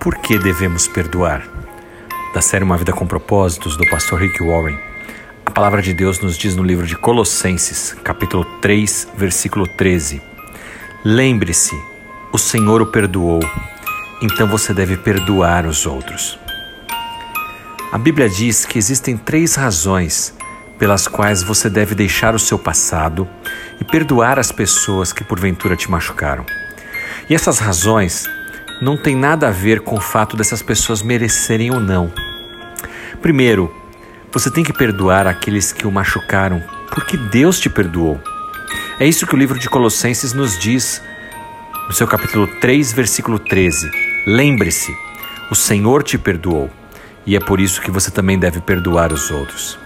Por que devemos perdoar? Da série Uma Vida com Propósitos, do pastor Rick Warren. A palavra de Deus nos diz no livro de Colossenses, capítulo 3, versículo 13: Lembre-se, o Senhor o perdoou, então você deve perdoar os outros. A Bíblia diz que existem três razões pelas quais você deve deixar o seu passado e perdoar as pessoas que porventura te machucaram. E essas razões não têm nada a ver com o fato dessas pessoas merecerem ou não. Primeiro, você tem que perdoar aqueles que o machucaram, porque Deus te perdoou. É isso que o livro de Colossenses nos diz, no seu capítulo 3, versículo 13. Lembre-se, o Senhor te perdoou, e é por isso que você também deve perdoar os outros.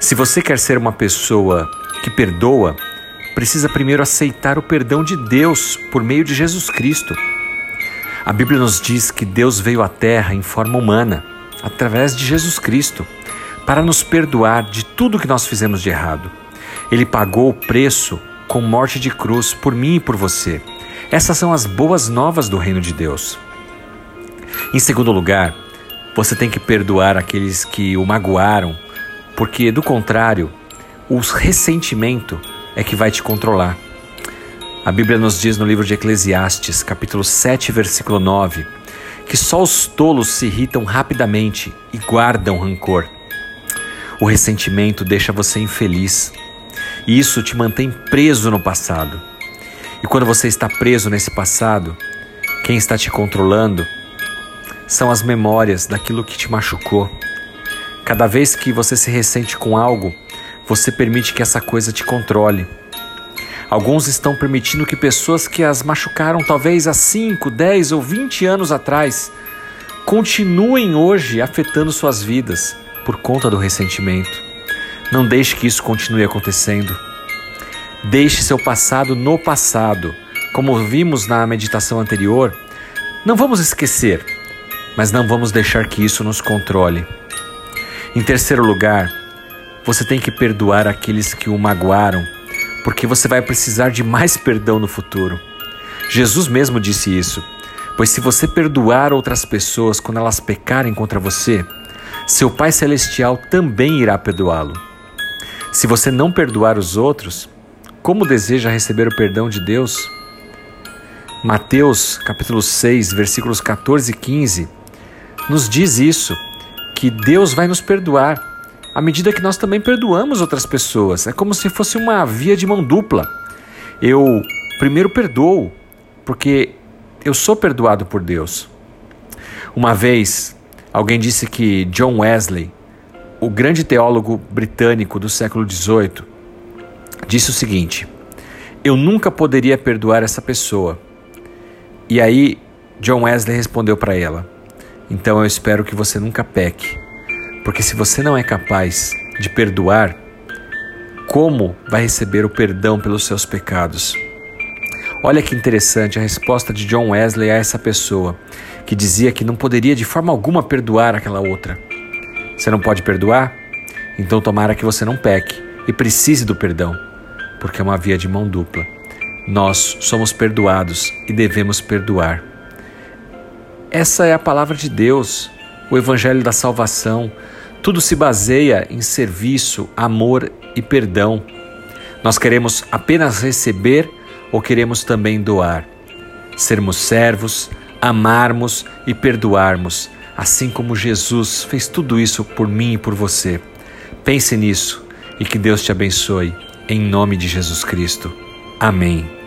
Se você quer ser uma pessoa que perdoa, precisa primeiro aceitar o perdão de Deus por meio de Jesus Cristo. A Bíblia nos diz que Deus veio à Terra em forma humana, através de Jesus Cristo, para nos perdoar de tudo que nós fizemos de errado. Ele pagou o preço com morte de cruz por mim e por você. Essas são as boas novas do reino de Deus. Em segundo lugar, você tem que perdoar aqueles que o magoaram porque do contrário, o ressentimento é que vai te controlar. A Bíblia nos diz no livro de Eclesiastes, capítulo 7, versículo 9, que só os tolos se irritam rapidamente e guardam rancor. O ressentimento deixa você infeliz e isso te mantém preso no passado. E quando você está preso nesse passado, quem está te controlando são as memórias daquilo que te machucou Cada vez que você se ressente com algo, você permite que essa coisa te controle. Alguns estão permitindo que pessoas que as machucaram talvez há 5, 10 ou 20 anos atrás continuem hoje afetando suas vidas por conta do ressentimento. Não deixe que isso continue acontecendo. Deixe seu passado no passado. Como vimos na meditação anterior, não vamos esquecer, mas não vamos deixar que isso nos controle. Em terceiro lugar, você tem que perdoar aqueles que o magoaram, porque você vai precisar de mais perdão no futuro. Jesus mesmo disse isso, pois se você perdoar outras pessoas quando elas pecarem contra você, seu Pai Celestial também irá perdoá-lo. Se você não perdoar os outros, como deseja receber o perdão de Deus? Mateus capítulo 6, versículos 14 e 15 nos diz isso que Deus vai nos perdoar à medida que nós também perdoamos outras pessoas. É como se fosse uma via de mão dupla. Eu primeiro perdoo, porque eu sou perdoado por Deus. Uma vez, alguém disse que John Wesley, o grande teólogo britânico do século XVIII, disse o seguinte: Eu nunca poderia perdoar essa pessoa. E aí, John Wesley respondeu para ela: então eu espero que você nunca peque, porque se você não é capaz de perdoar, como vai receber o perdão pelos seus pecados? Olha que interessante a resposta de John Wesley a essa pessoa que dizia que não poderia de forma alguma perdoar aquela outra. Você não pode perdoar? Então tomara que você não peque e precise do perdão, porque é uma via de mão dupla. Nós somos perdoados e devemos perdoar. Essa é a palavra de Deus, o Evangelho da salvação. Tudo se baseia em serviço, amor e perdão. Nós queremos apenas receber ou queremos também doar? Sermos servos, amarmos e perdoarmos, assim como Jesus fez tudo isso por mim e por você. Pense nisso e que Deus te abençoe, em nome de Jesus Cristo. Amém.